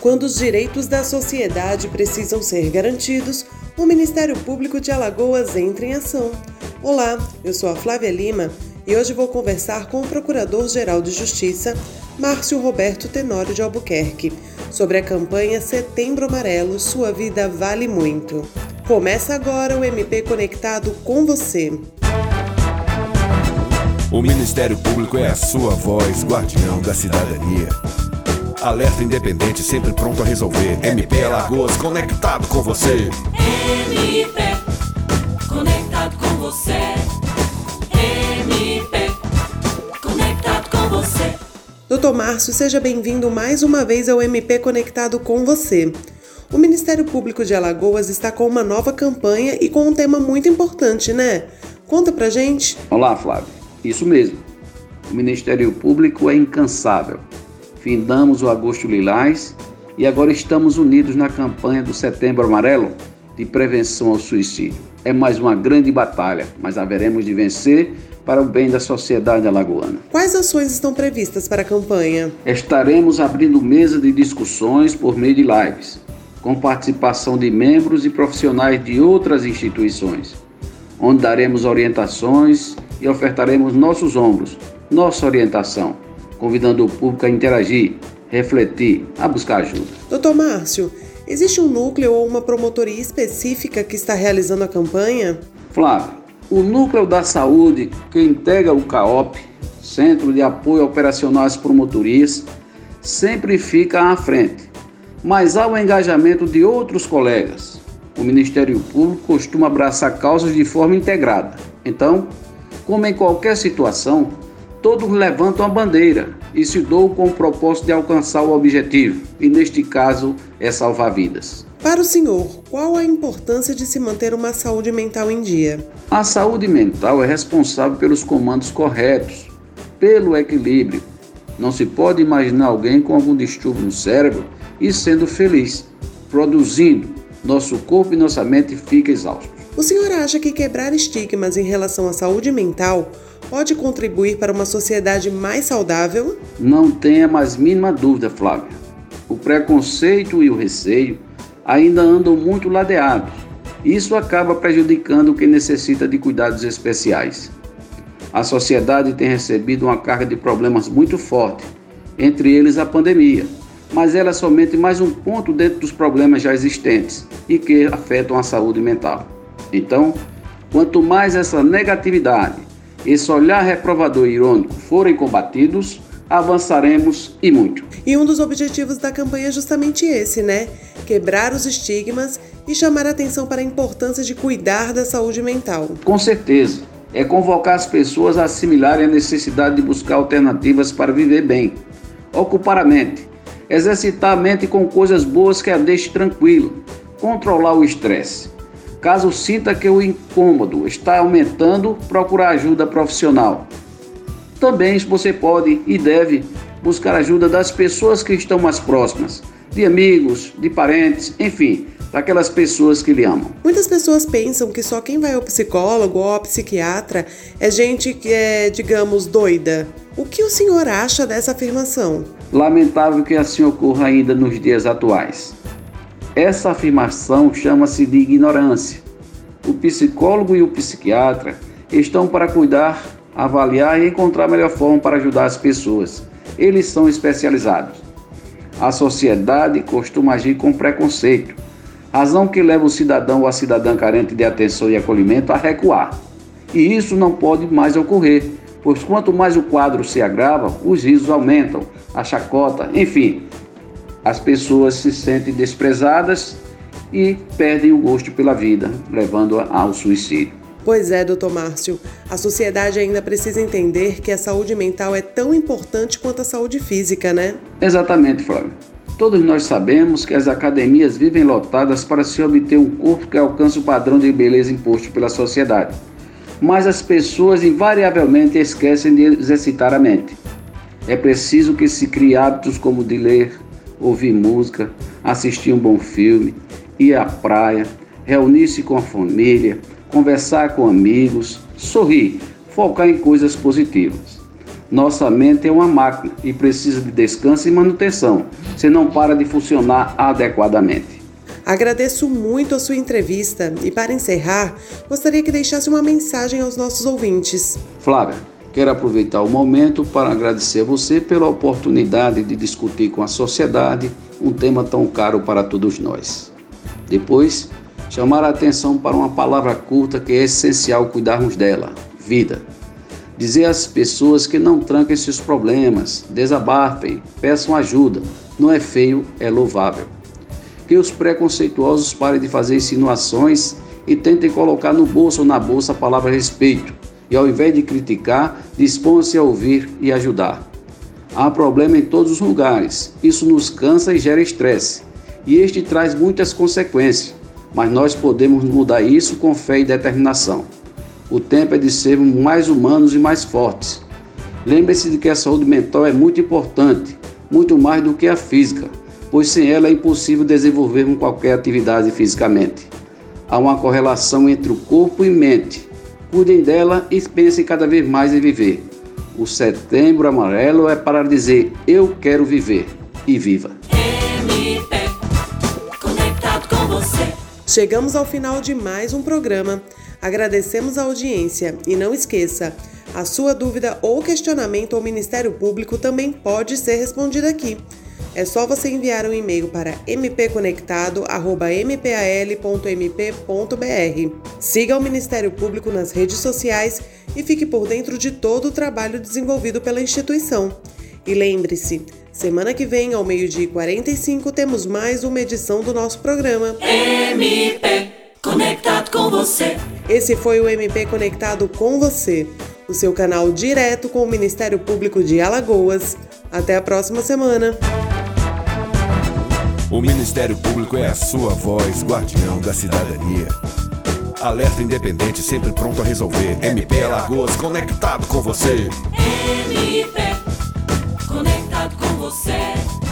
Quando os direitos da sociedade precisam ser garantidos, o Ministério Público de Alagoas entra em ação. Olá, eu sou a Flávia Lima e hoje vou conversar com o Procurador-Geral de Justiça, Márcio Roberto Tenório de Albuquerque, sobre a campanha Setembro Amarelo Sua Vida Vale Muito. Começa agora o MP Conectado com você. O Ministério Público é a sua voz, guardião da cidadania. Alerta independente, sempre pronto a resolver. MP Alagoas, conectado com você. MP, conectado com você. MP, conectado com você. Doutor Márcio, seja bem-vindo mais uma vez ao MP Conectado com você. O Ministério Público de Alagoas está com uma nova campanha e com um tema muito importante, né? Conta pra gente. Olá, Flávio. Isso mesmo. O Ministério Público é incansável findamos o Agosto Lilás e agora estamos unidos na campanha do Setembro Amarelo de prevenção ao suicídio. É mais uma grande batalha, mas haveremos de vencer para o bem da sociedade alagoana. Quais ações estão previstas para a campanha? Estaremos abrindo mesa de discussões por meio de lives, com participação de membros e profissionais de outras instituições, onde daremos orientações e ofertaremos nossos ombros, nossa orientação convidando o público a interagir, refletir, a buscar ajuda. Doutor Márcio, existe um núcleo ou uma promotoria específica que está realizando a campanha? Flávio, o Núcleo da Saúde, que integra o CAOP, Centro de Apoio Operacional às Promotorias, sempre fica à frente, mas há o engajamento de outros colegas. O Ministério Público costuma abraçar causas de forma integrada. Então, como em qualquer situação, todos levantam a bandeira e se doam com o propósito de alcançar o objetivo, e neste caso é salvar vidas. Para o senhor, qual a importância de se manter uma saúde mental em dia? A saúde mental é responsável pelos comandos corretos, pelo equilíbrio. Não se pode imaginar alguém com algum distúrbio no cérebro e sendo feliz, produzindo. Nosso corpo e nossa mente ficam exaustos. O senhor acha que quebrar estigmas em relação à saúde mental pode contribuir para uma sociedade mais saudável? Não tenha mais mínima dúvida, Flávia. O preconceito e o receio ainda andam muito ladeados. Isso acaba prejudicando quem necessita de cuidados especiais. A sociedade tem recebido uma carga de problemas muito forte, entre eles a pandemia, mas ela é somente mais um ponto dentro dos problemas já existentes e que afetam a saúde mental. Então, quanto mais essa negatividade, esse olhar reprovador e irônico forem combatidos, avançaremos e muito. E um dos objetivos da campanha é justamente esse, né? Quebrar os estigmas e chamar a atenção para a importância de cuidar da saúde mental. Com certeza, é convocar as pessoas a assimilarem a necessidade de buscar alternativas para viver bem, ocupar a mente, exercitar a mente com coisas boas que a deixe tranquila, controlar o estresse Caso sinta que o incômodo está aumentando, procurar ajuda profissional. Também você pode e deve buscar ajuda das pessoas que estão mais próximas, de amigos, de parentes, enfim, daquelas pessoas que lhe amam. Muitas pessoas pensam que só quem vai ao psicólogo ou ao psiquiatra é gente que é, digamos, doida. O que o senhor acha dessa afirmação? Lamentável que assim ocorra ainda nos dias atuais. Essa afirmação chama-se de ignorância. O psicólogo e o psiquiatra estão para cuidar, avaliar e encontrar a melhor forma para ajudar as pessoas. Eles são especializados. A sociedade costuma agir com preconceito, razão que leva o cidadão ou a cidadã carente de atenção e acolhimento a recuar. E isso não pode mais ocorrer, pois quanto mais o quadro se agrava, os risos aumentam, a chacota, enfim, as pessoas se sentem desprezadas e perdem o gosto pela vida, levando ao suicídio. Pois é, doutor Márcio. A sociedade ainda precisa entender que a saúde mental é tão importante quanto a saúde física, né? Exatamente, Flávio. Todos nós sabemos que as academias vivem lotadas para se obter um corpo que alcance o padrão de beleza imposto pela sociedade. Mas as pessoas invariavelmente esquecem de exercitar a mente. É preciso que se crie hábitos como de ler, ouvir música, assistir um bom filme, ir à praia, reunir-se com a família, conversar com amigos, sorrir, focar em coisas positivas. Nossa mente é uma máquina e precisa de descanso e manutenção, se não para de funcionar adequadamente. Agradeço muito a sua entrevista e, para encerrar, gostaria que deixasse uma mensagem aos nossos ouvintes. Flávia, quero aproveitar o momento para agradecer a você pela oportunidade de discutir com a sociedade um tema tão caro para todos nós. Depois, chamar a atenção para uma palavra curta que é essencial cuidarmos dela: vida. Dizer às pessoas que não tranquem seus problemas, desabafem, peçam ajuda. Não é feio, é louvável. Que os preconceituosos parem de fazer insinuações e tentem colocar no bolso ou na bolsa a palavra respeito. E ao invés de criticar, dispõem-se a ouvir e ajudar. Há problema em todos os lugares. Isso nos cansa e gera estresse. E este traz muitas consequências. Mas nós podemos mudar isso com fé e determinação. O tempo é de sermos mais humanos e mais fortes. Lembre-se de que a saúde mental é muito importante, muito mais do que a física, pois sem ela é impossível desenvolvermos qualquer atividade fisicamente. Há uma correlação entre o corpo e mente. Cuidem dela e pensem cada vez mais em viver. O setembro amarelo é para dizer eu quero viver e viva. MP, conectado com você. Chegamos ao final de mais um programa. Agradecemos a audiência e não esqueça, a sua dúvida ou questionamento ao Ministério Público também pode ser respondido aqui. É só você enviar um e-mail para mpconectado@mpal.mp.br. Siga o Ministério Público nas redes sociais e fique por dentro de todo o trabalho desenvolvido pela instituição. E lembre-se, semana que vem, ao meio-dia e 45, temos mais uma edição do nosso programa. MP, conectado com você. Esse foi o MP Conectado com você, o seu canal direto com o Ministério Público de Alagoas. Até a próxima semana. O Ministério Público é a sua voz, guardião da cidadania. Alerta independente, sempre pronto a resolver. MP Alagoas, conectado com você. MP, conectado com você.